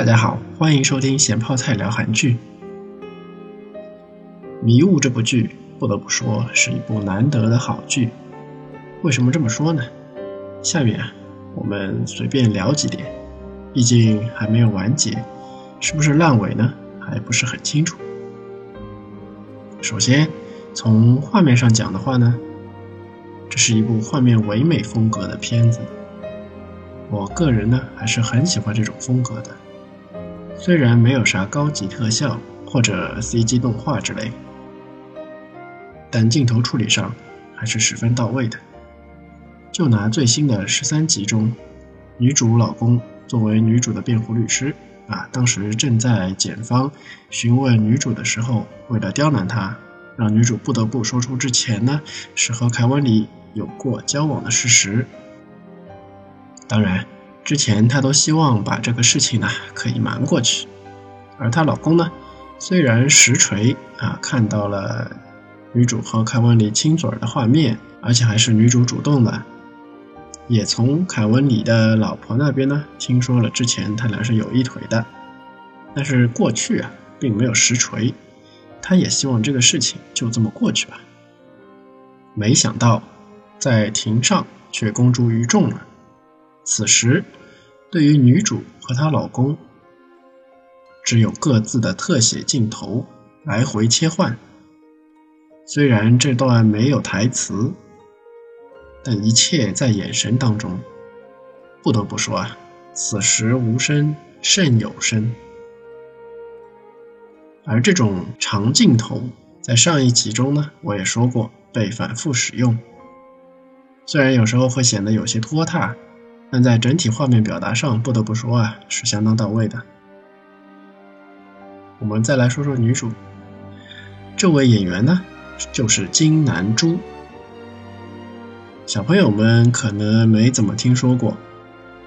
大家好，欢迎收听咸泡菜聊韩剧。《迷雾》这部剧，不得不说是一部难得的好剧。为什么这么说呢？下面啊，我们随便聊几点，毕竟还没有完结，是不是烂尾呢？还不是很清楚。首先，从画面上讲的话呢，这是一部画面唯美风格的片子。我个人呢，还是很喜欢这种风格的。虽然没有啥高级特效或者 CG 动画之类，但镜头处理上还是十分到位的。就拿最新的十三集中，女主老公作为女主的辩护律师啊，当时正在检方询问女主的时候，为了刁难她，让女主不得不说出之前呢是和凯文里有过交往的事实。当然。之前她都希望把这个事情呢可以瞒过去，而她老公呢，虽然实锤啊看到了女主和凯文里亲嘴的画面，而且还是女主主动的，也从凯文里的老婆那边呢听说了之前他俩是有一腿的，但是过去啊并没有实锤，他也希望这个事情就这么过去吧，没想到在庭上却公诸于众了。此时，对于女主和她老公，只有各自的特写镜头来回切换。虽然这段没有台词，但一切在眼神当中。不得不说啊，此时无声胜有声。而这种长镜头，在上一集中呢，我也说过被反复使用，虽然有时候会显得有些拖沓。但在整体画面表达上，不得不说啊，是相当到位的。我们再来说说女主，这位演员呢，就是金南珠。小朋友们可能没怎么听说过，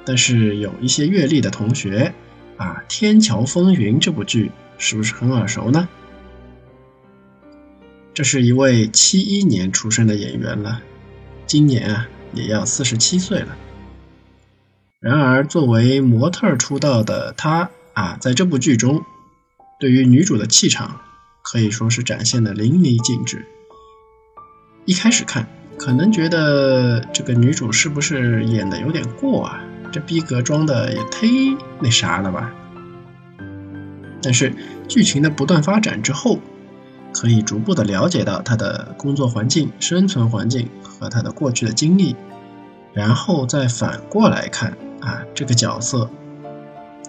但是有一些阅历的同学啊，《天桥风云》这部剧是不是很耳熟呢？这是一位七一年出生的演员了，今年啊也要四十七岁了。然而，作为模特出道的她啊，在这部剧中，对于女主的气场可以说是展现的淋漓尽致。一开始看，可能觉得这个女主是不是演的有点过啊？这逼格装的也忒那啥了吧？但是剧情的不断发展之后，可以逐步的了解到她的工作环境、生存环境和她的过去的经历，然后再反过来看。啊，这个角色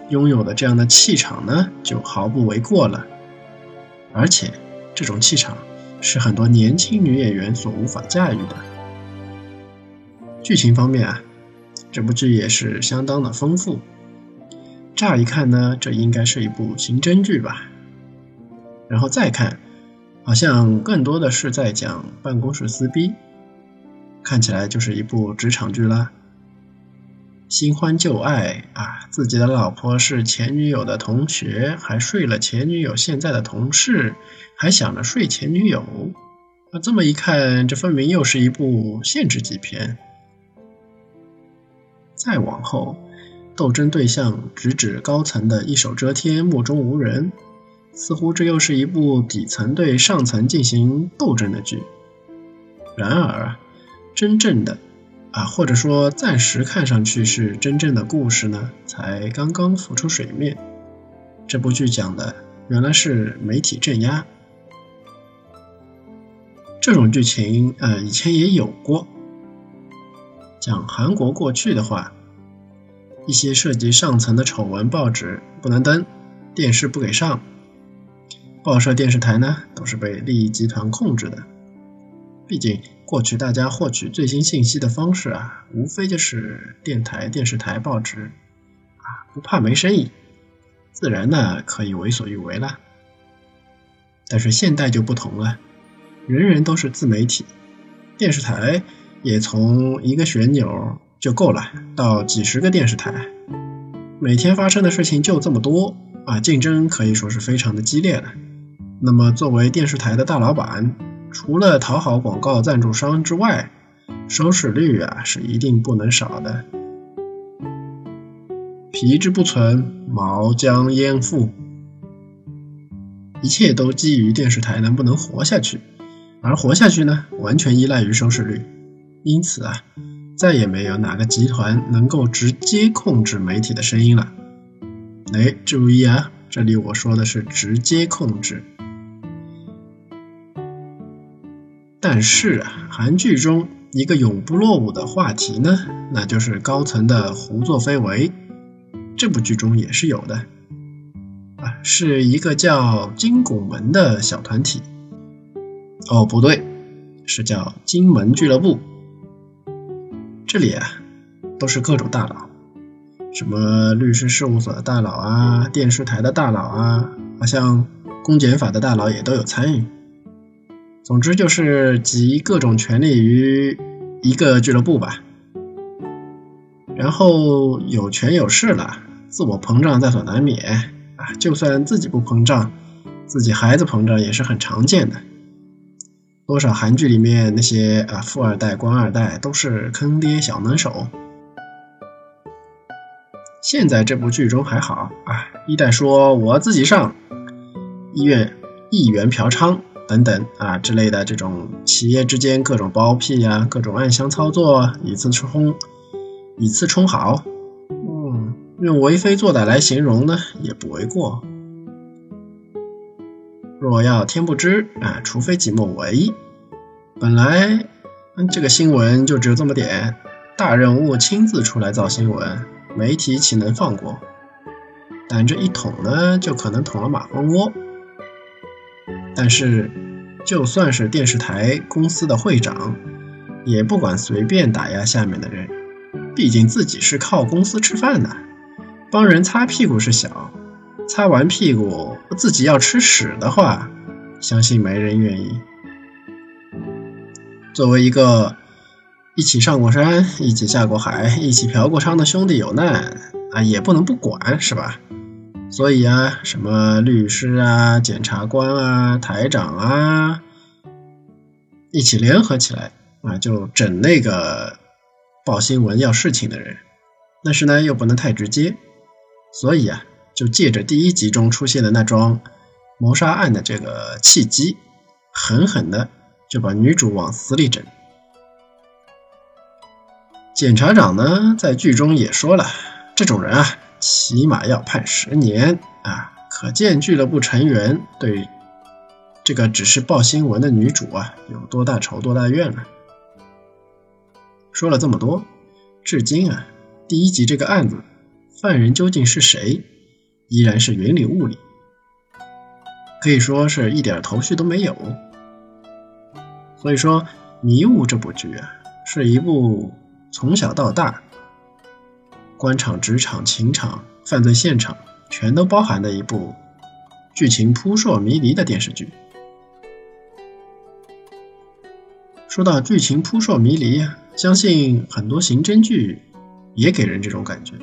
拥有的这样的气场呢，就毫不为过了。而且，这种气场是很多年轻女演员所无法驾驭的。剧情方面啊，这部剧也是相当的丰富。乍一看呢，这应该是一部刑侦剧吧？然后再看，好像更多的是在讲办公室撕逼，看起来就是一部职场剧啦。新欢旧爱啊，自己的老婆是前女友的同学，还睡了前女友现在的同事，还想着睡前女友。那这么一看，这分明又是一部限制级片。再往后，斗争对象直指高层的一手遮天，目中无人，似乎这又是一部底层对上层进行斗争的剧。然而，真正的。啊，或者说暂时看上去是真正的故事呢，才刚刚浮出水面。这部剧讲的原来是媒体镇压，这种剧情呃以前也有过。讲韩国过去的话，一些涉及上层的丑闻，报纸不能登，电视不给上，报社、电视台呢都是被利益集团控制的。毕竟，过去大家获取最新信息的方式啊，无非就是电台、电视台、报纸，啊，不怕没生意，自然呢可以为所欲为了。但是现代就不同了，人人都是自媒体，电视台也从一个旋钮就够了，到几十个电视台，每天发生的事情就这么多啊，竞争可以说是非常的激烈了。那么，作为电视台的大老板，除了讨好广告赞助商之外，收视率啊是一定不能少的。皮之不存，毛将焉附？一切都基于电视台能不能活下去，而活下去呢，完全依赖于收视率。因此啊，再也没有哪个集团能够直接控制媒体的声音了。哎，注意啊，这里我说的是直接控制。但是啊，韩剧中一个永不落伍的话题呢，那就是高层的胡作非为。这部剧中也是有的啊。是一个叫金拱门的小团体。哦，不对，是叫金门俱乐部。这里啊，都是各种大佬，什么律师事务所的大佬啊，电视台的大佬啊，好像公检法的大佬也都有参与。总之就是集各种权利于一个俱乐部吧。然后有权有势了，自我膨胀在所难免。啊，就算自己不膨胀，自己孩子膨胀也是很常见的。多少韩剧里面那些啊富二代、官二代都是坑爹小能手。现在这部剧中还好啊，一代说我自己上，医院议员嫖娼等等啊之类的这种企业之间各种包庇呀、各种暗箱操作，以次充以次充好。嗯用为非作歹来形容呢，也不为过。若要天不知啊，除非己莫为。本来这个新闻就只有这么点，大人物亲自出来造新闻，媒体岂能放过？但这一捅呢，就可能捅了马蜂窝。但是，就算是电视台公司的会长，也不管随便打压下面的人，毕竟自己是靠公司吃饭的。帮人擦屁股是小，擦完屁股自己要吃屎的话，相信没人愿意。作为一个一起上过山、一起下过海、一起嫖过娼的兄弟有难啊，也不能不管，是吧？所以啊，什么律师啊、检察官啊、台长啊，一起联合起来啊，就整那个报新闻要事情的人，但是呢，又不能太直接。所以啊，就借着第一集中出现的那桩谋杀案的这个契机，狠狠的就把女主往死里整。检察长呢，在剧中也说了，这种人啊，起码要判十年啊！可见俱乐部成员对这个只是报新闻的女主啊，有多大仇多大怨了。说了这么多，至今啊，第一集这个案子。犯人究竟是谁，依然是云里雾里，可以说是一点头绪都没有。所以说，《迷雾》这部剧啊，是一部从小到大，官场、职场、情场、犯罪现场全都包含的一部剧情扑朔迷离的电视剧。说到剧情扑朔迷离，相信很多刑侦剧也给人这种感觉。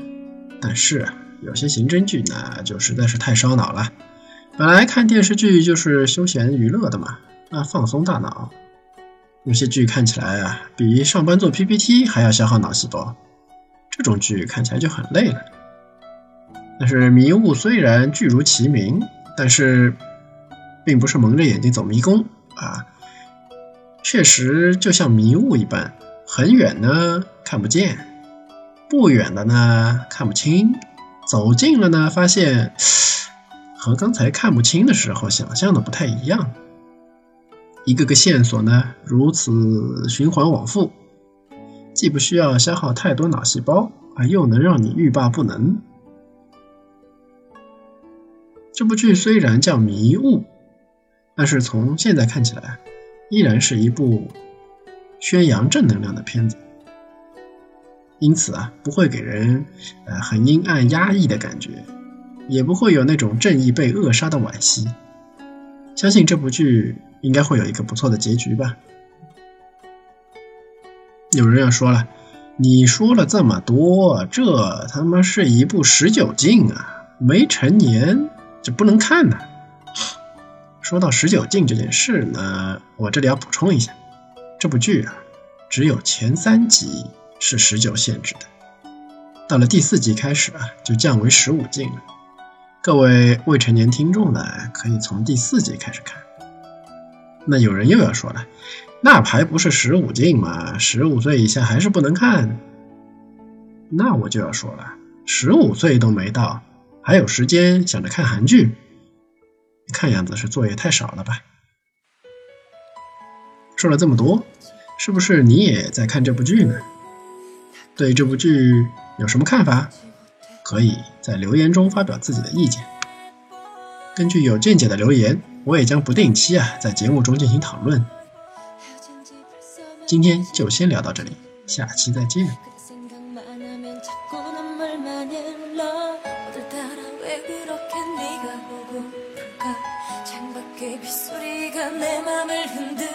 但是有些刑侦剧呢，就实在是太烧脑了。本来看电视剧就是休闲娱乐的嘛，那，放松大脑。有些剧看起来啊，比上班做 PPT 还要消耗脑细胞，这种剧看起来就很累了。但是《迷雾》虽然剧如其名，但是并不是蒙着眼睛走迷宫啊，确实就像迷雾一般，很远呢看不见。不远的呢看不清，走近了呢发现和刚才看不清的时候想象的不太一样。一个个线索呢如此循环往复，既不需要消耗太多脑细胞，啊又能让你欲罢不能。这部剧虽然叫迷雾，但是从现在看起来，依然是一部宣扬正能量的片子。因此啊，不会给人呃很阴暗压抑的感觉，也不会有那种正义被扼杀的惋惜。相信这部剧应该会有一个不错的结局吧。有人要说了，你说了这么多，这他妈是一部十九禁啊，没成年就不能看呢。说到十九禁这件事呢，我这里要补充一下，这部剧啊，只有前三集。是十九限制的，到了第四集开始啊，就降为十五禁了。各位未成年听众呢，可以从第四集开始看。那有人又要说了，那牌不是十五禁吗？十五岁以下还是不能看。那我就要说了，十五岁都没到，还有时间想着看韩剧，看样子是作业太少了吧？说了这么多，是不是你也在看这部剧呢？对这部剧有什么看法？可以在留言中发表自己的意见。根据有见解的留言，我也将不定期啊在节目中进行讨论。今天就先聊到这里，下期再见。 창밖에 빗소리가 내 맘을 흔들